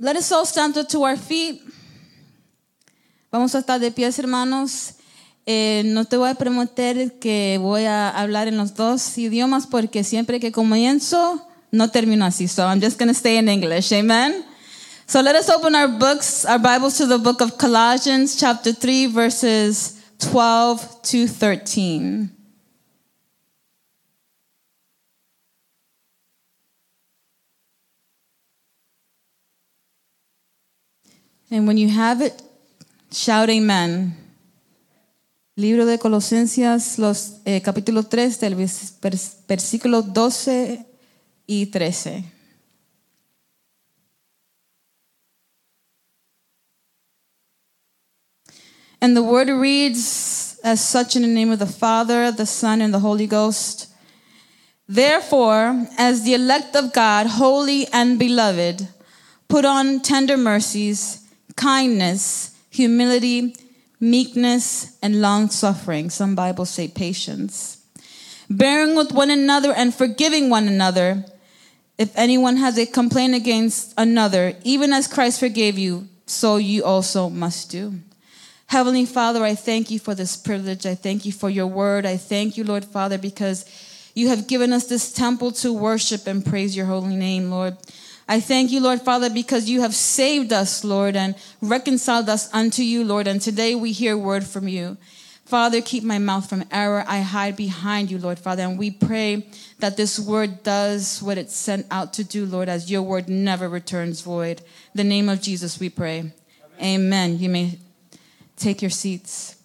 Let us all stand up to our feet. Vamos a estar de pies, hermanos. Eh, no te voy a prometer que voy a hablar en los dos idiomas porque siempre que comienzo no termino así. So I'm just going to stay in English. Amen. So let us open our books, our Bibles to the book of Colossians, chapter 3, verses 12 to 13. And when you have it, shout amen. Libro de Colosenses, los, eh, capítulo 3, del vers- versículo 12 y 13. And the word reads as such in the name of the Father, the Son, and the Holy Ghost. Therefore, as the elect of God, holy and beloved, put on tender mercies, kindness, humility, meekness, and long suffering. Some Bibles say patience. Bearing with one another and forgiving one another. If anyone has a complaint against another, even as Christ forgave you, so you also must do. Heavenly Father, I thank you for this privilege. I thank you for your word. I thank you, Lord Father, because you have given us this temple to worship and praise your holy name, Lord. I thank you, Lord Father, because you have saved us, Lord, and reconciled us unto you, Lord. And today we hear word from you. Father, keep my mouth from error. I hide behind you, Lord Father. And we pray that this word does what it's sent out to do, Lord, as your word never returns void. In the name of Jesus, we pray. Amen. You may take your seats.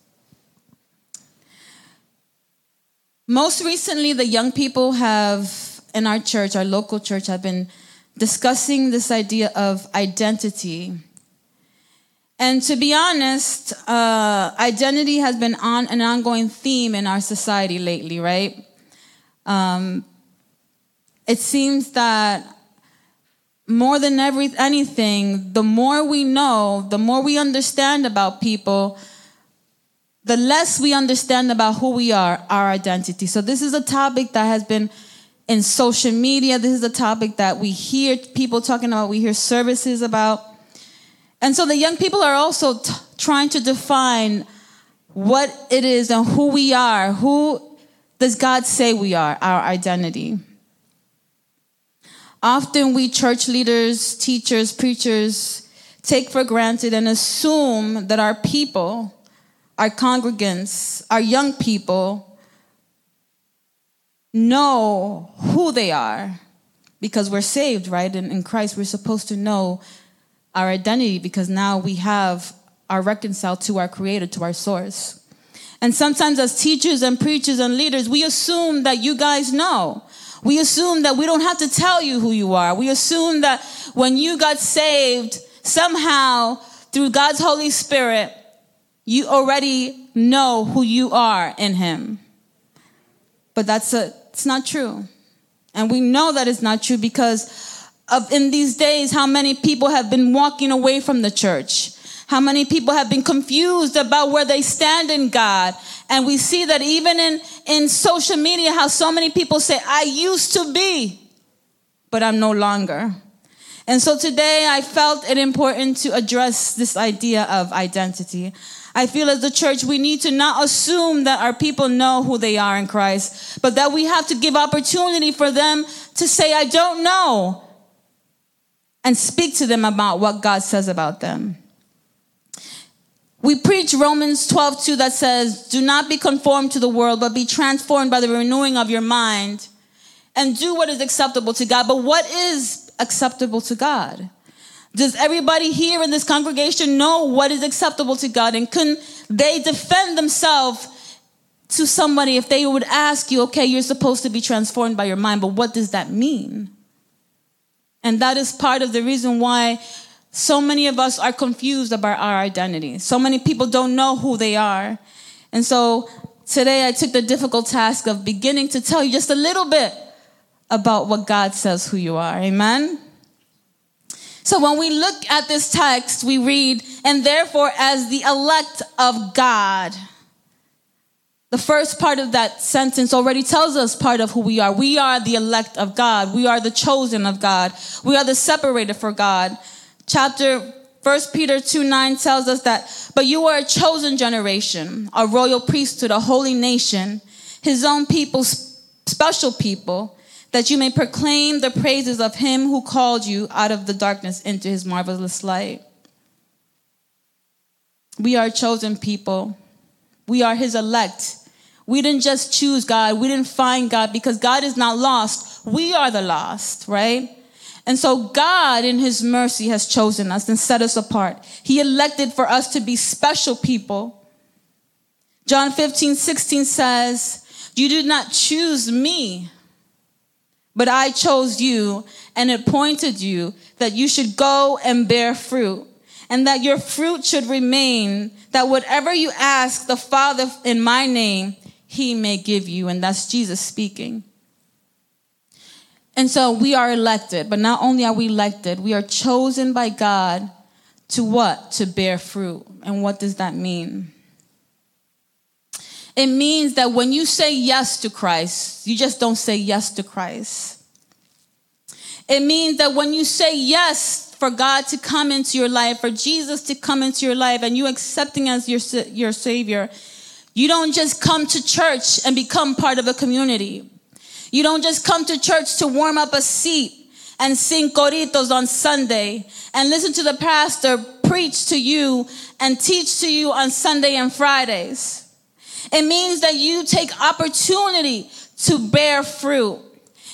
Most recently, the young people have, in our church, our local church, have been discussing this idea of identity. And to be honest, uh, identity has been on an ongoing theme in our society lately, right? Um, it seems that more than every, anything, the more we know, the more we understand about people, the less we understand about who we are, our identity. So, this is a topic that has been in social media. This is a topic that we hear people talking about, we hear services about. And so, the young people are also t- trying to define what it is and who we are. Who does God say we are, our identity? Often we church leaders, teachers, preachers take for granted and assume that our people, our congregants, our young people know who they are because we're saved, right? And in Christ, we're supposed to know our identity because now we have are reconciled to our creator, to our source. And sometimes as teachers and preachers and leaders, we assume that you guys know. We assume that we don't have to tell you who you are. We assume that when you got saved, somehow through God's Holy Spirit, you already know who you are in Him. But that's a, it's not true. And we know that it's not true because of in these days how many people have been walking away from the church. How many people have been confused about where they stand in God. And we see that even in, in social media, how so many people say, I used to be, but I'm no longer. And so today I felt it important to address this idea of identity. I feel as the church, we need to not assume that our people know who they are in Christ, but that we have to give opportunity for them to say, I don't know, and speak to them about what God says about them. We preach Romans 12, 2 that says, Do not be conformed to the world, but be transformed by the renewing of your mind and do what is acceptable to God. But what is acceptable to God? Does everybody here in this congregation know what is acceptable to God? And can they defend themselves to somebody if they would ask you, okay, you're supposed to be transformed by your mind, but what does that mean? And that is part of the reason why so many of us are confused about our identity. So many people don't know who they are. And so today I took the difficult task of beginning to tell you just a little bit about what God says who you are. Amen? So when we look at this text, we read, and therefore, as the elect of God. The first part of that sentence already tells us part of who we are. We are the elect of God. We are the chosen of God. We are the separated for God. chapter 1 Peter 2 9 tells us that, but you are a chosen generation, a royal priesthood, a holy nation, his own people, special people, that you may proclaim the praises of him who called you out of the darkness into his marvelous light. We are chosen people. We are his elect. We didn't just choose God. We didn't find God because God is not lost. We are the lost, right? And so God, in his mercy, has chosen us and set us apart. He elected for us to be special people. John 15, 16 says, You did not choose me, but I chose you and appointed you that you should go and bear fruit, and that your fruit should remain, that whatever you ask the Father in my name, he may give you. And that's Jesus speaking. And so we are elected, but not only are we elected, we are chosen by God to what? To bear fruit. And what does that mean? It means that when you say yes to Christ, you just don't say yes to Christ. It means that when you say yes for God to come into your life, for Jesus to come into your life, and you accepting as your, your Savior, you don't just come to church and become part of a community. You don't just come to church to warm up a seat and sing coritos on Sunday and listen to the pastor preach to you and teach to you on Sunday and Fridays. It means that you take opportunity to bear fruit.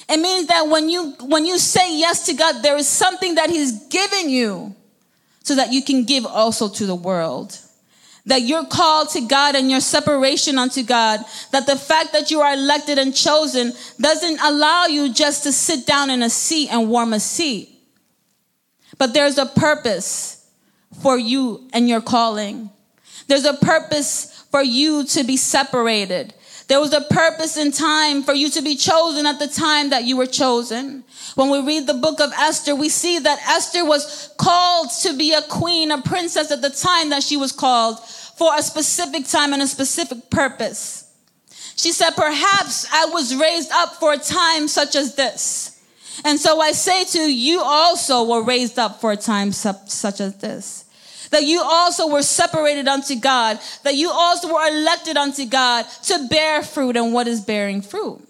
It means that when you when you say yes to God, there is something that He's given you so that you can give also to the world that you're called to God and your separation unto God, that the fact that you are elected and chosen doesn't allow you just to sit down in a seat and warm a seat. But there's a purpose for you and your calling. There's a purpose for you to be separated. There was a purpose in time for you to be chosen at the time that you were chosen. When we read the book of Esther, we see that Esther was called to be a queen, a princess at the time that she was called for a specific time and a specific purpose. She said, Perhaps I was raised up for a time such as this. And so I say to you, you also were raised up for a time such as this. That you also were separated unto God, that you also were elected unto God to bear fruit. And what is bearing fruit?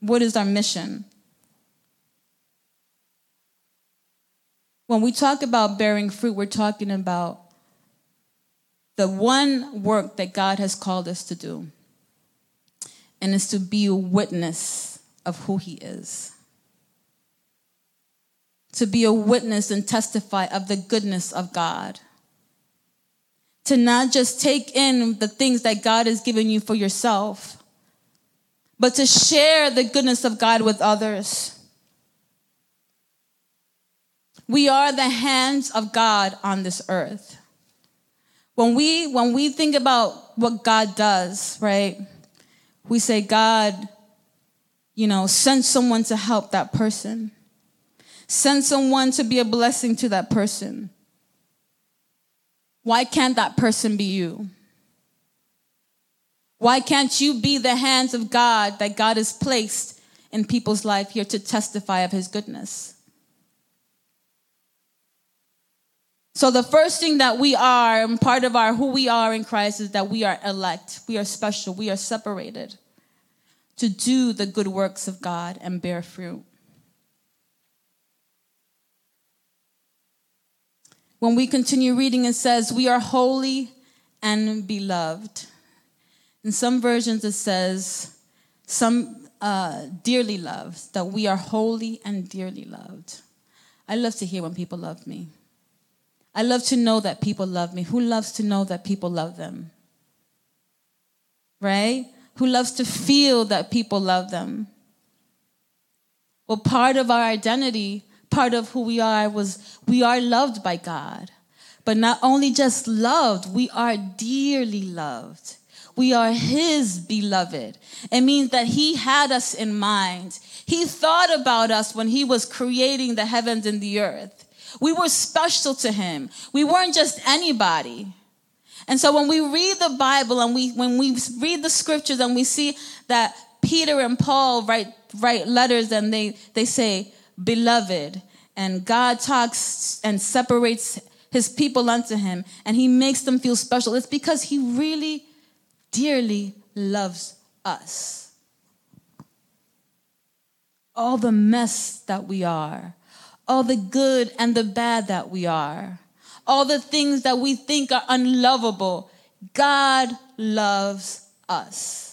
What is our mission? When we talk about bearing fruit, we're talking about the one work that God has called us to do, and is to be a witness of who He is. To be a witness and testify of the goodness of God. To not just take in the things that God has given you for yourself, but to share the goodness of God with others. We are the hands of God on this earth. When we when we think about what God does, right? We say, God, you know, send someone to help that person. Send someone to be a blessing to that person. Why can't that person be you? Why can't you be the hands of God that God has placed in people's life here to testify of his goodness? So the first thing that we are, and part of our who we are in Christ is that we are elect. We are special. We are separated to do the good works of God and bear fruit. When we continue reading, it says, We are holy and beloved. In some versions, it says, Some uh, dearly loved, that we are holy and dearly loved. I love to hear when people love me. I love to know that people love me. Who loves to know that people love them? Right? Who loves to feel that people love them? Well, part of our identity, part of who we are, was we are loved by God. But not only just loved, we are dearly loved. We are His beloved. It means that He had us in mind. He thought about us when He was creating the heavens and the earth. We were special to him. We weren't just anybody. And so when we read the Bible and we when we read the scriptures and we see that Peter and Paul write write letters and they they say beloved and God talks and separates his people unto him and he makes them feel special. It's because he really dearly loves us. All the mess that we are, all the good and the bad that we are, all the things that we think are unlovable, God loves us.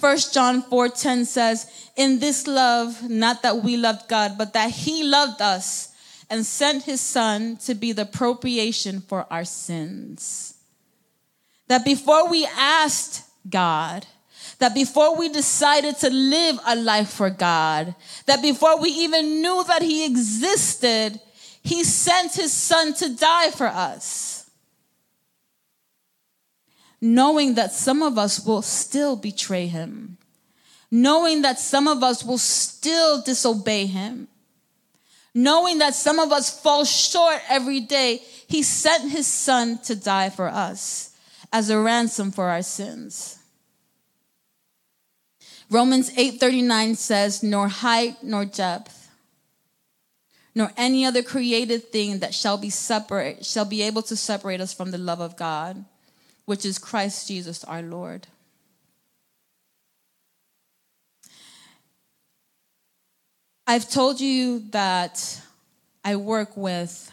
1 John 4:10 says, "In this love, not that we loved God, but that he loved us and sent his son to be the propitiation for our sins." That before we asked God, that before we decided to live a life for God, that before we even knew that he existed, he sent his son to die for us knowing that some of us will still betray him, knowing that some of us will still disobey him, knowing that some of us fall short every day, he sent his son to die for us as a ransom for our sins. Romans 8:39 says, "Nor height nor depth, nor any other created thing that shall be separate shall be able to separate us from the love of God." Which is Christ Jesus our Lord. I've told you that I work with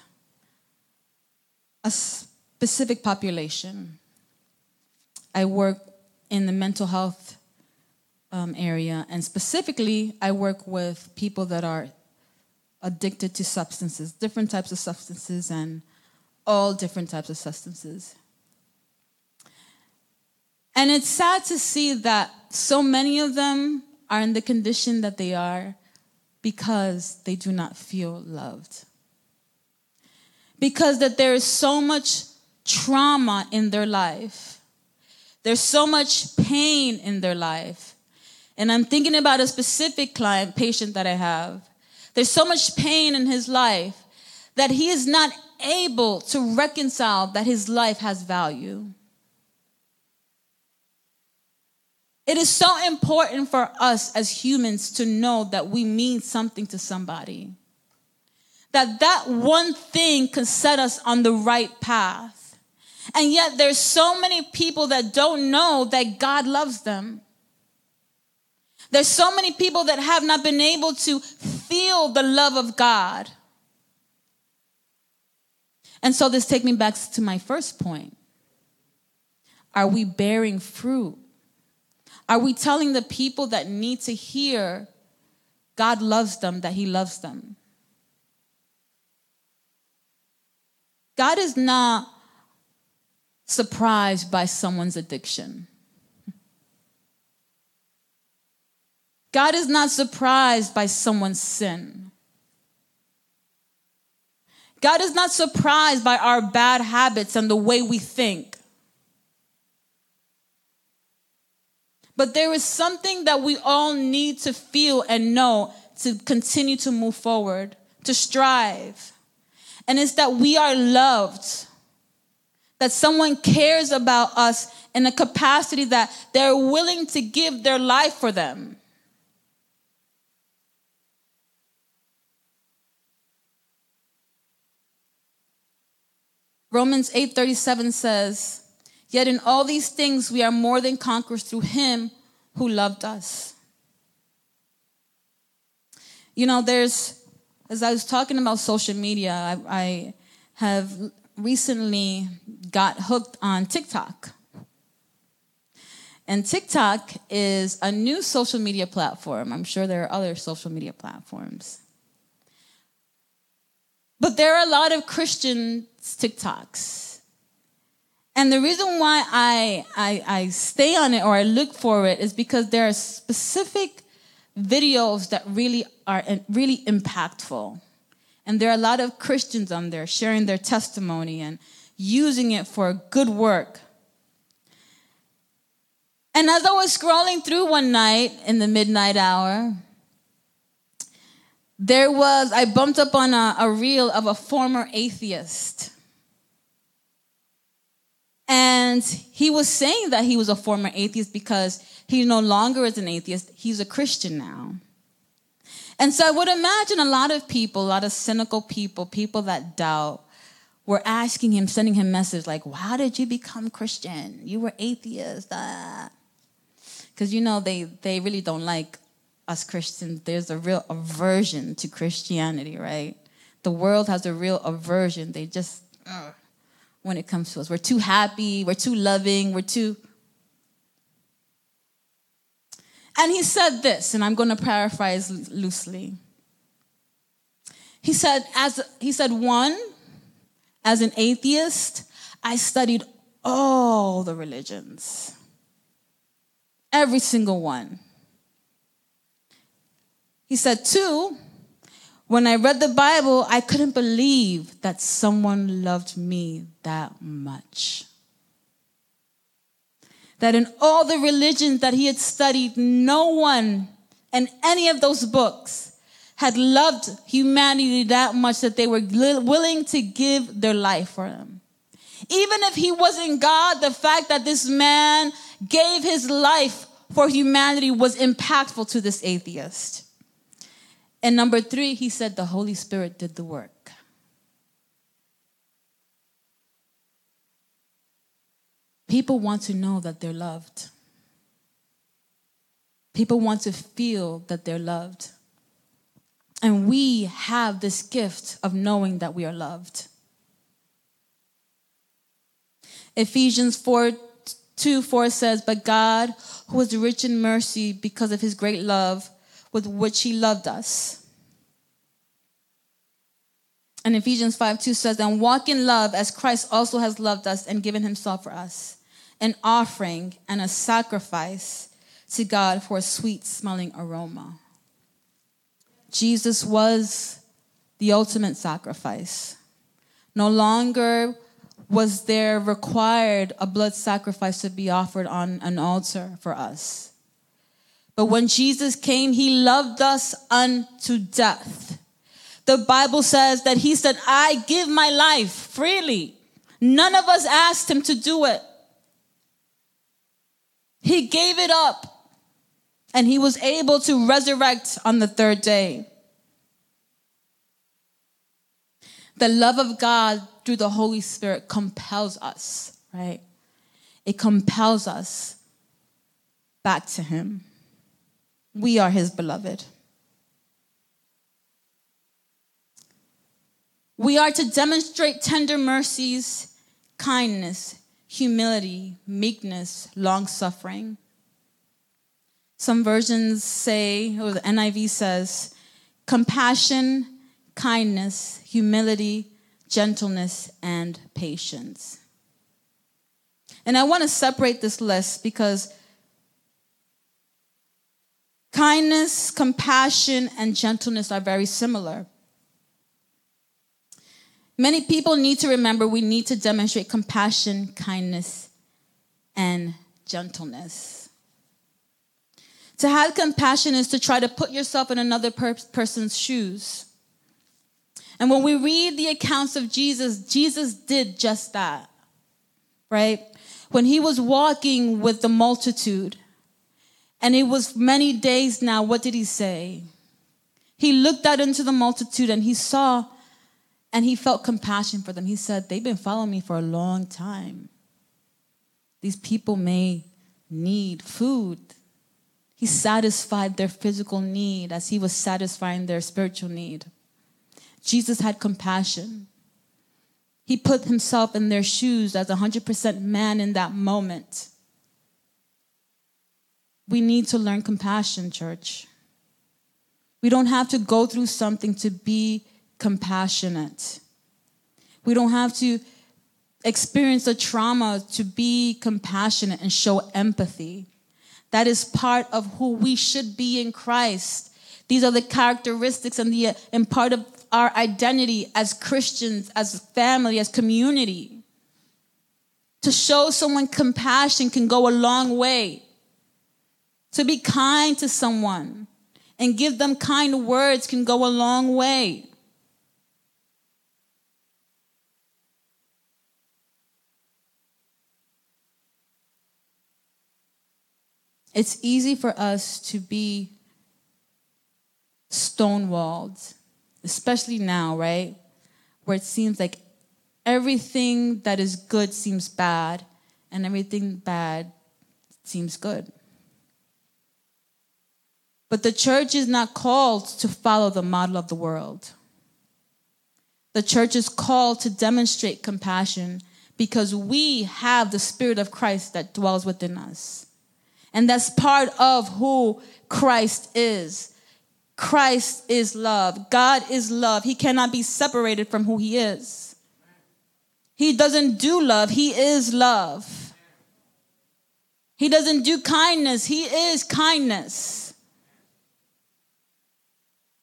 a specific population. I work in the mental health um, area, and specifically, I work with people that are addicted to substances, different types of substances, and all different types of substances. And it's sad to see that so many of them are in the condition that they are because they do not feel loved. Because that there is so much trauma in their life. There's so much pain in their life. And I'm thinking about a specific client, patient that I have. There's so much pain in his life that he is not able to reconcile that his life has value. It is so important for us as humans to know that we mean something to somebody. That that one thing can set us on the right path. And yet there's so many people that don't know that God loves them. There's so many people that have not been able to feel the love of God. And so this takes me back to my first point. Are we bearing fruit? Are we telling the people that need to hear God loves them, that He loves them? God is not surprised by someone's addiction. God is not surprised by someone's sin. God is not surprised by our bad habits and the way we think. But there is something that we all need to feel and know to continue to move forward, to strive. And it's that we are loved, that someone cares about us in a capacity that they're willing to give their life for them. Romans 8:37 says, Yet in all these things we are more than conquerors through him who loved us. You know, there's, as I was talking about social media, I, I have recently got hooked on TikTok. And TikTok is a new social media platform. I'm sure there are other social media platforms. But there are a lot of Christian TikToks. And the reason why I, I, I stay on it or I look for it is because there are specific videos that really are uh, really impactful. And there are a lot of Christians on there sharing their testimony and using it for good work. And as I was scrolling through one night in the midnight hour, there was, I bumped up on a, a reel of a former atheist and he was saying that he was a former atheist because he no longer is an atheist, he's a Christian now. And so I would imagine a lot of people, a lot of cynical people, people that doubt, were asking him, sending him messages like, well, How did you become Christian? You were atheist. Because, you know, they, they really don't like us Christians. There's a real aversion to Christianity, right? The world has a real aversion. They just, uh, when it comes to us, we're too happy, we're too loving, we're too. And he said this, and I'm going to paraphrase loosely. He said, as he said, one, as an atheist, I studied all the religions, every single one. He said, two, when I read the Bible, I couldn't believe that someone loved me that much. That in all the religions that he had studied, no one in any of those books had loved humanity that much that they were willing to give their life for him. Even if he wasn't God, the fact that this man gave his life for humanity was impactful to this atheist. And number three, he said the Holy Spirit did the work. People want to know that they're loved. People want to feel that they're loved. And we have this gift of knowing that we are loved. Ephesians 4 2 4 says, But God, who is rich in mercy because of his great love with which he loved us. And Ephesians 5 2 says, And walk in love as Christ also has loved us and given himself for us, an offering and a sacrifice to God for a sweet smelling aroma. Jesus was the ultimate sacrifice. No longer was there required a blood sacrifice to be offered on an altar for us. But when Jesus came, he loved us unto death. The Bible says that he said, I give my life freely. None of us asked him to do it. He gave it up and he was able to resurrect on the third day. The love of God through the Holy Spirit compels us, right? It compels us back to him. We are his beloved. We are to demonstrate tender mercies, kindness, humility, meekness, long suffering some versions say, or the NIV says, compassion, kindness, humility, gentleness, and patience. And I want to separate this list because kindness, compassion, and gentleness are very similar. Many people need to remember we need to demonstrate compassion, kindness, and gentleness. To have compassion is to try to put yourself in another per- person's shoes. And when we read the accounts of Jesus, Jesus did just that, right? When he was walking with the multitude, and it was many days now, what did he say? He looked out into the multitude and he saw and he felt compassion for them. He said, They've been following me for a long time. These people may need food, he satisfied their physical need as he was satisfying their spiritual need. Jesus had compassion. He put himself in their shoes as 100% man in that moment. We need to learn compassion, church. We don't have to go through something to be compassionate. We don't have to experience a trauma to be compassionate and show empathy. That is part of who we should be in Christ. These are the characteristics and the and part of our identity as Christians, as family, as community. To show someone compassion can go a long way. To be kind to someone and give them kind words can go a long way. It's easy for us to be stonewalled, especially now, right? Where it seems like everything that is good seems bad and everything bad seems good. But the church is not called to follow the model of the world. The church is called to demonstrate compassion because we have the Spirit of Christ that dwells within us. And that's part of who Christ is. Christ is love. God is love. He cannot be separated from who He is. He doesn't do love, He is love. He doesn't do kindness, He is kindness.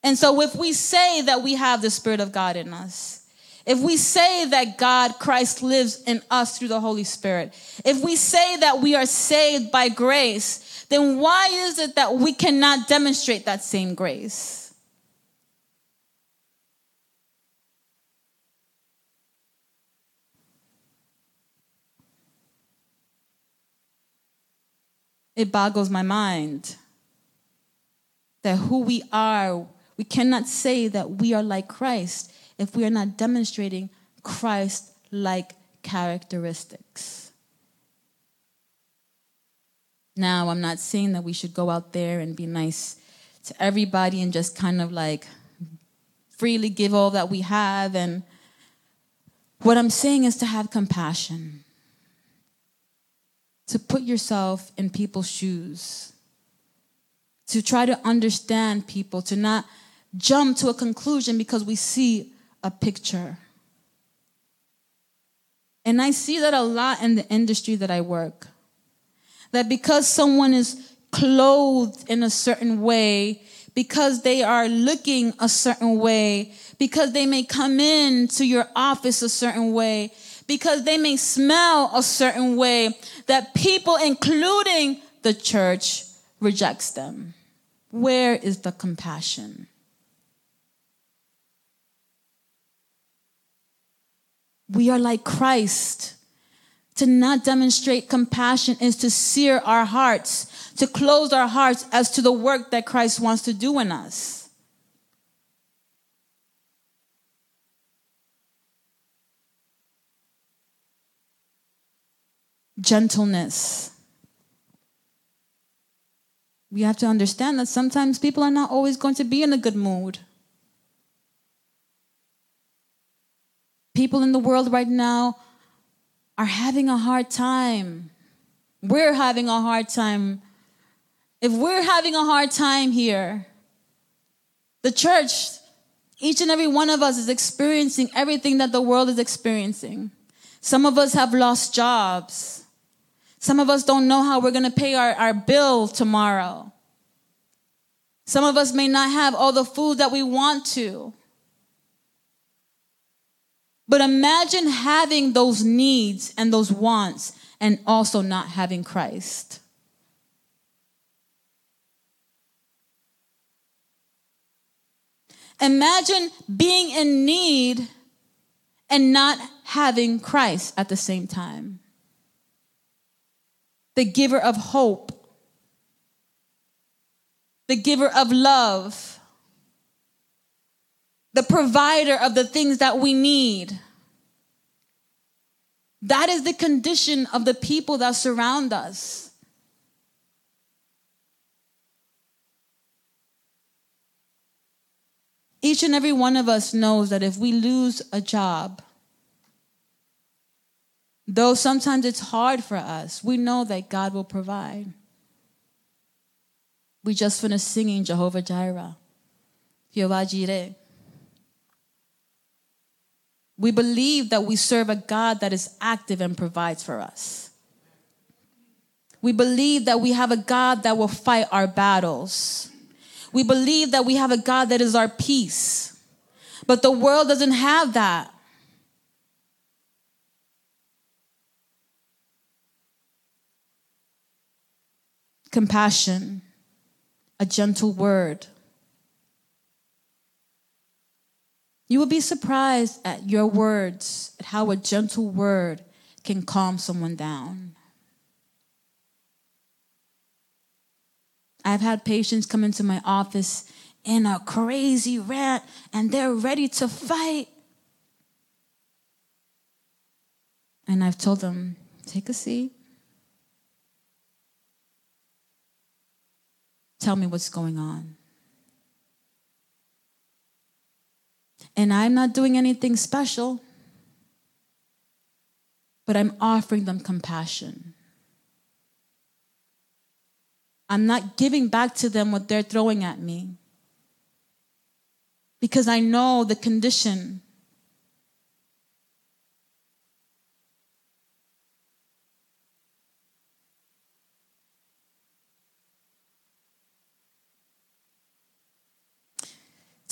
And so, if we say that we have the Spirit of God in us, if we say that God, Christ, lives in us through the Holy Spirit, if we say that we are saved by grace, then why is it that we cannot demonstrate that same grace? It boggles my mind that who we are we cannot say that we are like Christ if we are not demonstrating Christ like characteristics. Now, I'm not saying that we should go out there and be nice to everybody and just kind of like freely give all that we have. And what I'm saying is to have compassion, to put yourself in people's shoes, to try to understand people, to not jump to a conclusion because we see a picture. And I see that a lot in the industry that I work. That because someone is clothed in a certain way, because they are looking a certain way, because they may come in to your office a certain way, because they may smell a certain way, that people, including the church, rejects them. Where is the compassion? We are like Christ. To not demonstrate compassion is to sear our hearts, to close our hearts as to the work that Christ wants to do in us. Gentleness. We have to understand that sometimes people are not always going to be in a good mood. People in the world right now are having a hard time. We're having a hard time. If we're having a hard time here, the church, each and every one of us is experiencing everything that the world is experiencing. Some of us have lost jobs. Some of us don't know how we're going to pay our, our bill tomorrow. Some of us may not have all the food that we want to. But imagine having those needs and those wants and also not having Christ. Imagine being in need and not having Christ at the same time. The giver of hope, the giver of love the provider of the things that we need. That is the condition of the people that surround us. Each and every one of us knows that if we lose a job, though sometimes it's hard for us, we know that God will provide. We just finished singing Jehovah Jireh, Jehovah Jireh. We believe that we serve a God that is active and provides for us. We believe that we have a God that will fight our battles. We believe that we have a God that is our peace. But the world doesn't have that. Compassion, a gentle word, You will be surprised at your words, at how a gentle word can calm someone down. I've had patients come into my office in a crazy rant and they're ready to fight. And I've told them, take a seat. Tell me what's going on. And I'm not doing anything special, but I'm offering them compassion. I'm not giving back to them what they're throwing at me because I know the condition.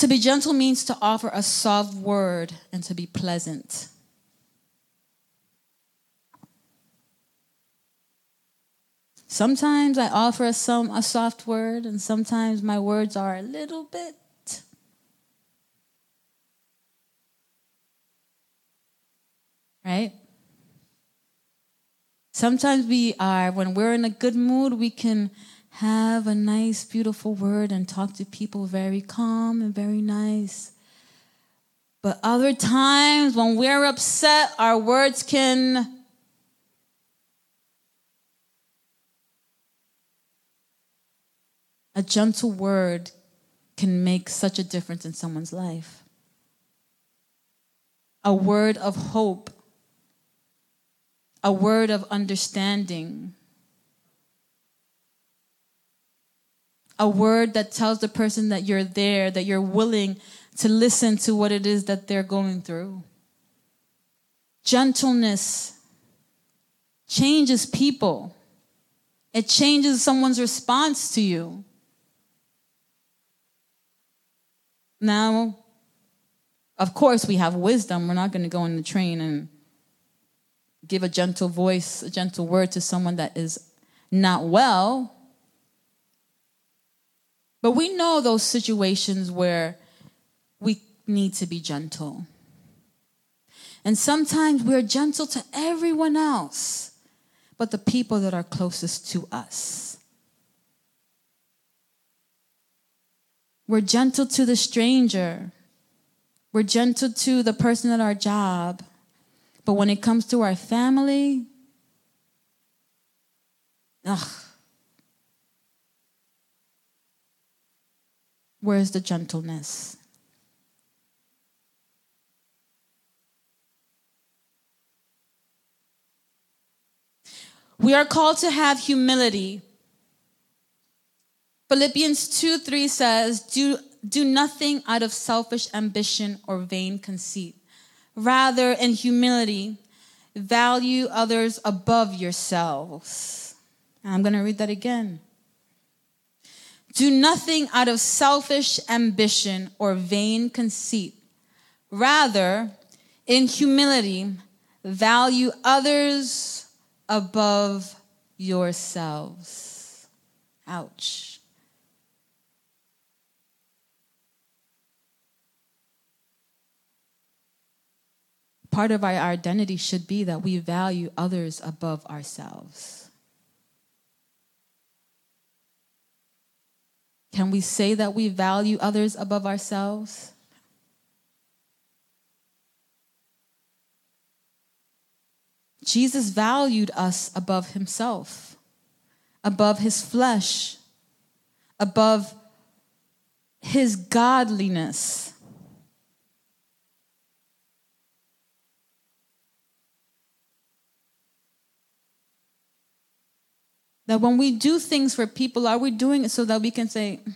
To be gentle means to offer a soft word and to be pleasant. Sometimes I offer a, some, a soft word, and sometimes my words are a little bit right? Sometimes we are, when we're in a good mood, we can have a nice, beautiful word and talk to people very calm and very nice. But other times, when we're upset, our words can a gentle word can make such a difference in someone's life. A word of hope a word of understanding, a word that tells the person that you're there, that you're willing to listen to what it is that they're going through. Gentleness changes people, it changes someone's response to you. Now, of course, we have wisdom. We're not going to go in the train and give a gentle voice, a gentle word to someone that is not well. But we know those situations where we need to be gentle. And sometimes we're gentle to everyone else, but the people that are closest to us. We're gentle to the stranger. We're gentle to the person at our job. But when it comes to our family, ugh. Where's the gentleness? We are called to have humility. Philippians 2 3 says, do, do nothing out of selfish ambition or vain conceit Rather, in humility, value others above yourselves. I'm going to read that again. Do nothing out of selfish ambition or vain conceit. Rather, in humility, value others above yourselves. Ouch. part of our identity should be that we value others above ourselves. Can we say that we value others above ourselves? Jesus valued us above himself, above his flesh, above his godliness. That when we do things for people, are we doing it so that we can say, mm,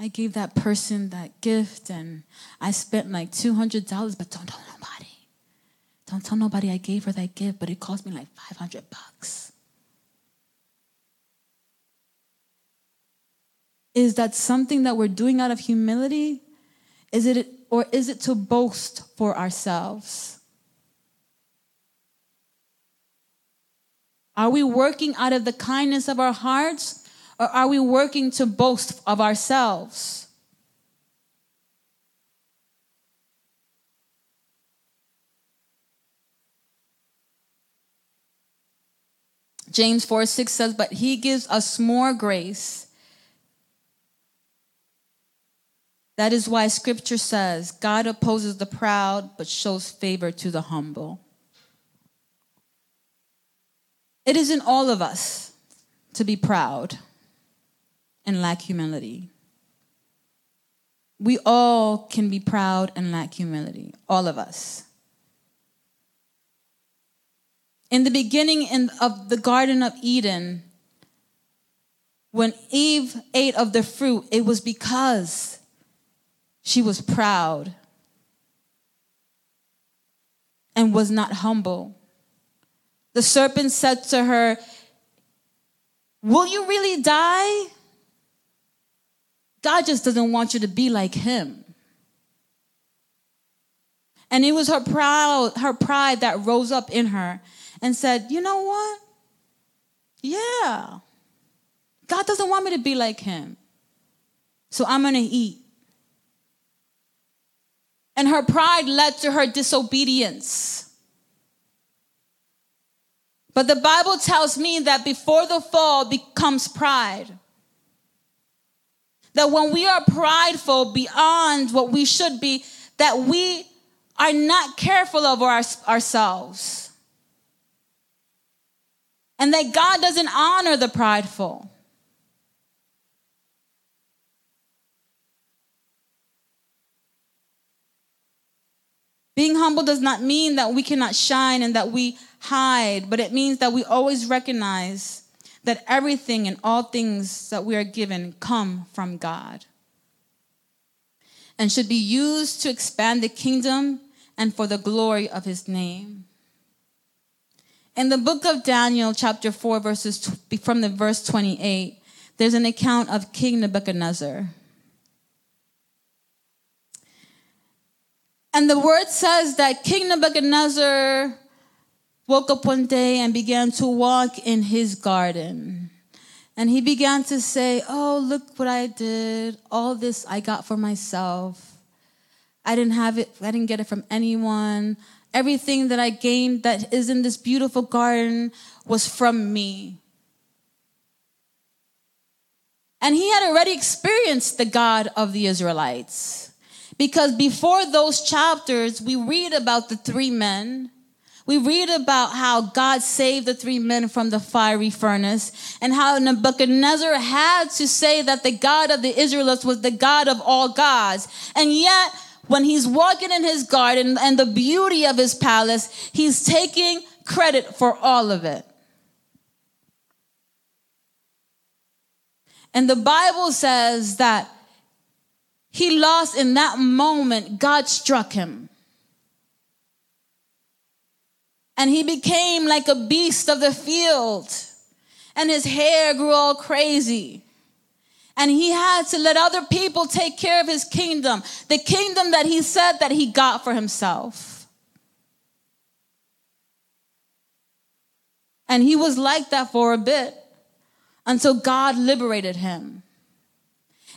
I gave that person that gift and I spent like $200, but don't tell nobody. Don't tell nobody I gave her that gift, but it cost me like 500 bucks. Is that something that we're doing out of humility? Is it or is it to boast for ourselves? Are we working out of the kindness of our hearts or are we working to boast of ourselves? James 4 6 says, But he gives us more grace. That is why scripture says God opposes the proud but shows favor to the humble. It is in all of us to be proud and lack humility. We all can be proud and lack humility, all of us. In the beginning in, of the Garden of Eden, when Eve ate of the fruit, it was because she was proud and was not humble. The serpent said to her, Will you really die? God just doesn't want you to be like him. And it was her proud, her pride that rose up in her and said, You know what? Yeah. God doesn't want me to be like him. So I'm going to eat. And her pride led to her disobedience. But the Bible tells me that before the fall becomes pride. That when we are prideful beyond what we should be, that we are not careful of our, ourselves. And that God doesn't honor the prideful. Being humble does not mean that we cannot shine and that we hide, but it means that we always recognize that everything and all things that we are given come from God and should be used to expand the kingdom and for the glory of his name. In the book of Daniel, chapter 4, verses from the verse 28, there's an account of King Nebuchadnezzar. And the word says that King Nebuchadnezzar woke up one day and began to walk in his garden. And he began to say, Oh, look what I did. All this I got for myself. I didn't have it, I didn't get it from anyone. Everything that I gained that is in this beautiful garden was from me. And he had already experienced the God of the Israelites. Because before those chapters, we read about the three men. We read about how God saved the three men from the fiery furnace and how Nebuchadnezzar had to say that the God of the Israelites was the God of all gods. And yet, when he's walking in his garden and the beauty of his palace, he's taking credit for all of it. And the Bible says that he lost in that moment, God struck him. And he became like a beast of the field. And his hair grew all crazy. And he had to let other people take care of his kingdom, the kingdom that he said that he got for himself. And he was like that for a bit until God liberated him.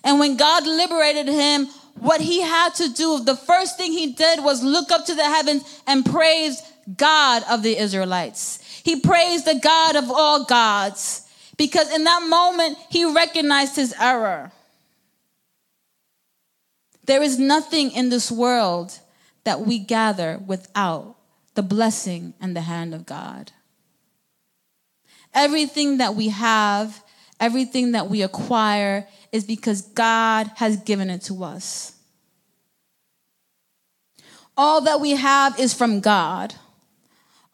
And when God liberated him, what he had to do, the first thing he did was look up to the heavens and praise God of the Israelites. He praised the God of all gods because in that moment he recognized his error. There is nothing in this world that we gather without the blessing and the hand of God. Everything that we have, everything that we acquire is because God has given it to us. All that we have is from God.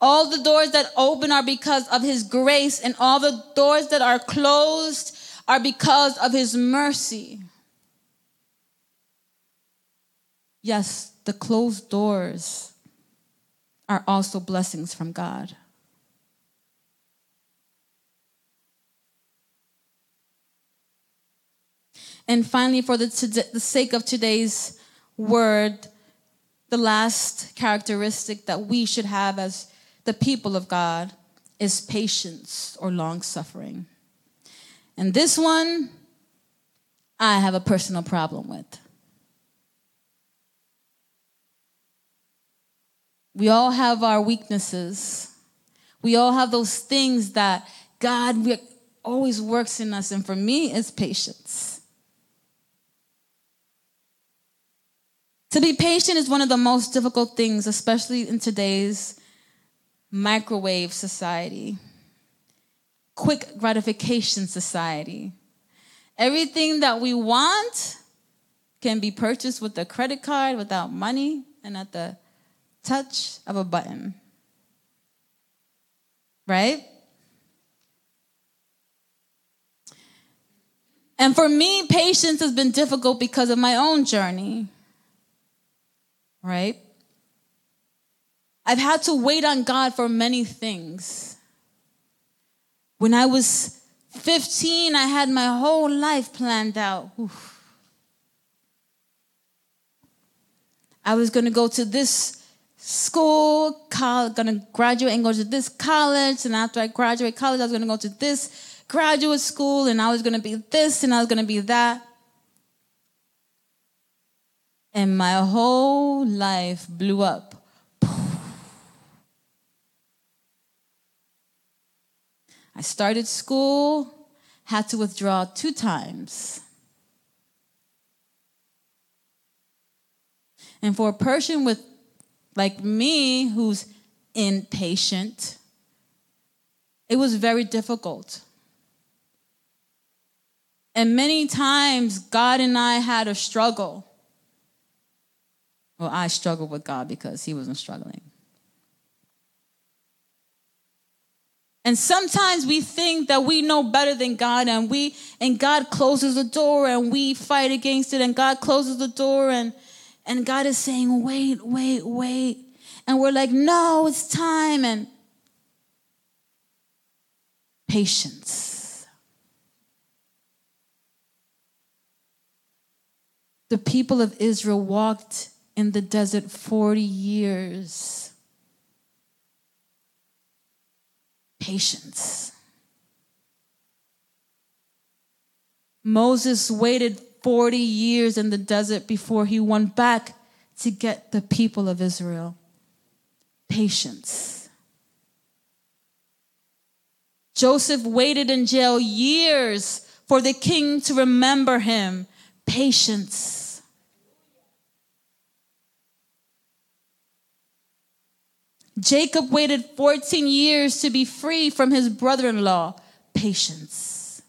All the doors that open are because of His grace, and all the doors that are closed are because of His mercy. Yes, the closed doors are also blessings from God. And finally, for the, the sake of today's word, the last characteristic that we should have as the people of God is patience or long suffering. And this one, I have a personal problem with. We all have our weaknesses. We all have those things that God always works in us. And for me, it's patience. To be patient is one of the most difficult things, especially in today's microwave society, quick gratification society. Everything that we want can be purchased with a credit card without money and at the touch of a button. Right? And for me, patience has been difficult because of my own journey right? I've had to wait on God for many things. When I was 15, I had my whole life planned out. Oof. I was going to go to this school, going to graduate and go to this college. And after I graduate college, I was going to go to this graduate school, and I was going to be this, and I was going to be that. And my whole life blew up. I started school, had to withdraw two times. And for a person with like me who's impatient, it was very difficult. And many times God and I had a struggle. Well, I struggled with God because he wasn't struggling. And sometimes we think that we know better than God and we and God closes the door and we fight against it and God closes the door and and God is saying, "Wait, wait, wait." And we're like, "No, it's time." And patience. The people of Israel walked in the desert 40 years. Patience. Moses waited 40 years in the desert before he went back to get the people of Israel. Patience. Joseph waited in jail years for the king to remember him. Patience. Jacob waited 14 years to be free from his brother in law. Patience.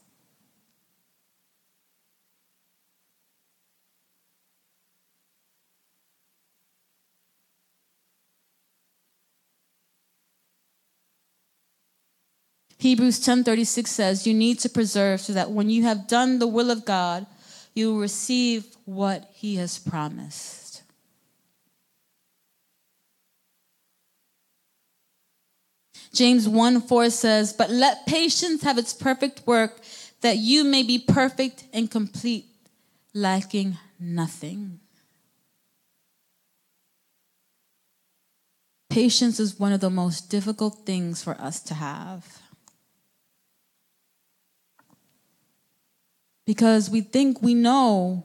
Hebrews 10:36 says, "You need to preserve so that when you have done the will of God, you will receive what he has promised." James 1 4 says, But let patience have its perfect work, that you may be perfect and complete, lacking nothing. Patience is one of the most difficult things for us to have. Because we think we know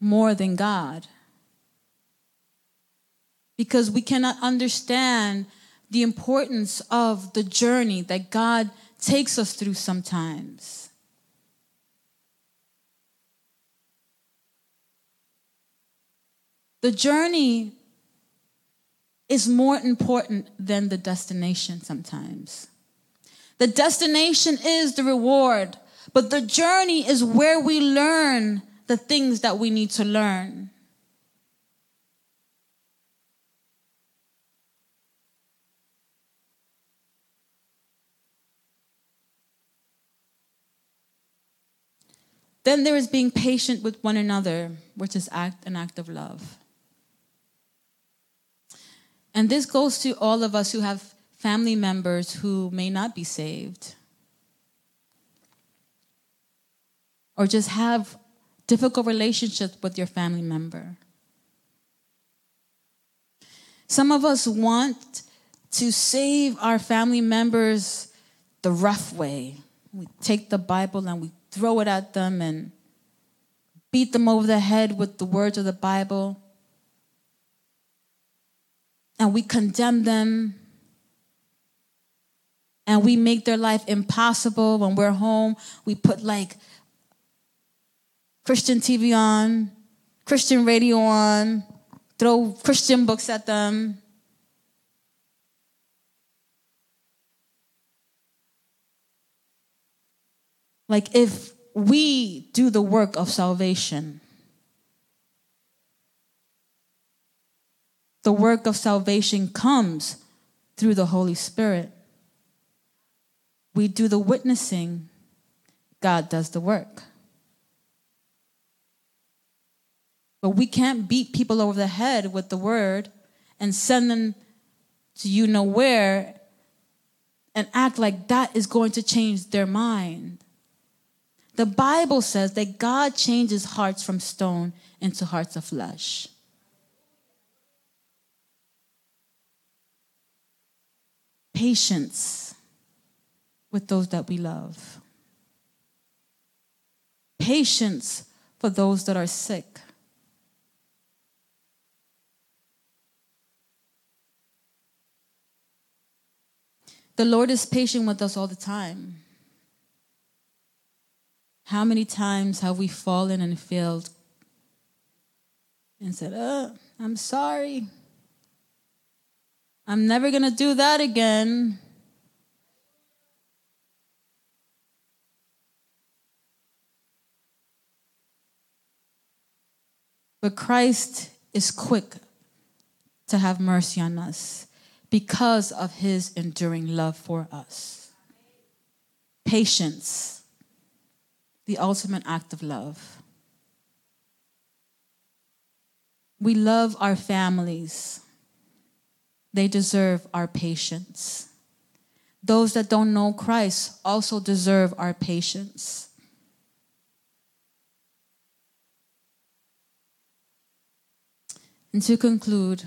more than God. Because we cannot understand the importance of the journey that God takes us through sometimes. The journey is more important than the destination sometimes. The destination is the reward, but the journey is where we learn the things that we need to learn. Then there is being patient with one another, which is act an act of love. And this goes to all of us who have family members who may not be saved. Or just have difficult relationships with your family member. Some of us want to save our family members the rough way. We take the Bible and we throw it at them and beat them over the head with the words of the Bible. And we condemn them. And we make their life impossible. When we're home, we put like Christian TV on, Christian radio on, throw Christian books at them. Like if we do the work of salvation, the work of salvation comes through the Holy Spirit. We do the witnessing, God does the work. But we can't beat people over the head with the word and send them to you know where and act like that is going to change their mind. The Bible says that God changes hearts from stone into hearts of flesh. Patience with those that we love. Patience for those that are sick. The Lord is patient with us all the time. How many times have we fallen and failed and said, Oh, I'm sorry. I'm never going to do that again. But Christ is quick to have mercy on us because of his enduring love for us. Patience, the ultimate act of love. We love our families, they deserve our patience. Those that don't know Christ also deserve our patience. And to conclude,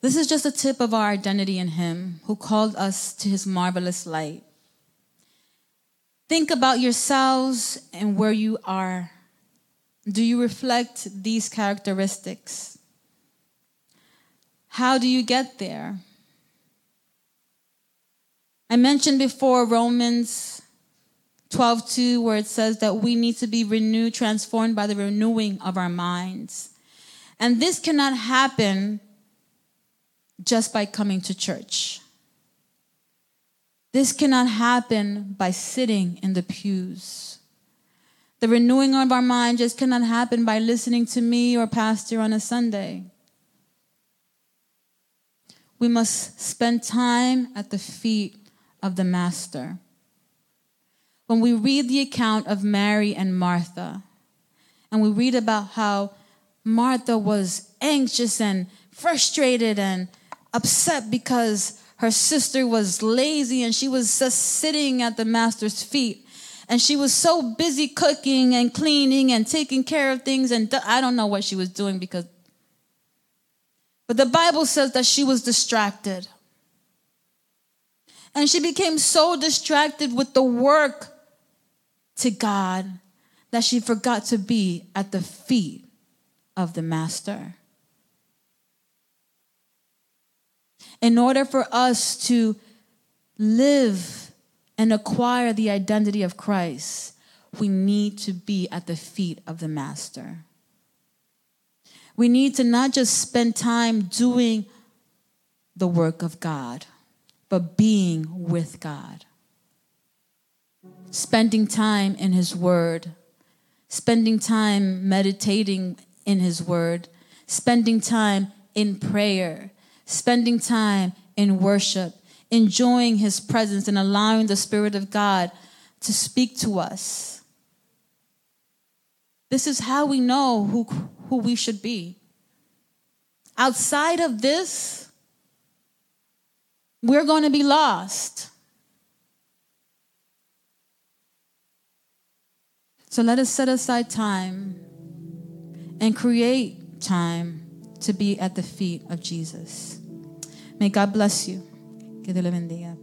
this is just a tip of our identity in Him who called us to His marvelous light. Think about yourselves and where you are. Do you reflect these characteristics? How do you get there? I mentioned before Romans 12:2 where it says that we need to be renewed transformed by the renewing of our minds. And this cannot happen just by coming to church. This cannot happen by sitting in the pews. The renewing of our mind just cannot happen by listening to me or pastor on a Sunday. We must spend time at the feet of the Master. When we read the account of Mary and Martha, and we read about how Martha was anxious and frustrated and upset because her sister was lazy and she was just sitting at the master's feet. And she was so busy cooking and cleaning and taking care of things. And I don't know what she was doing because, but the Bible says that she was distracted. And she became so distracted with the work to God that she forgot to be at the feet of the Master. In order for us to live and acquire the identity of Christ, we need to be at the feet of the Master. We need to not just spend time doing the work of God, but being with God. Spending time in His Word, spending time meditating in His Word, spending time in prayer, spending time in worship, enjoying His presence, and allowing the Spirit of God to speak to us. This is how we know who, who we should be. Outside of this, we're going to be lost. So let us set aside time and create time to be at the feet of Jesus. May God bless you. Que Dios le bendiga.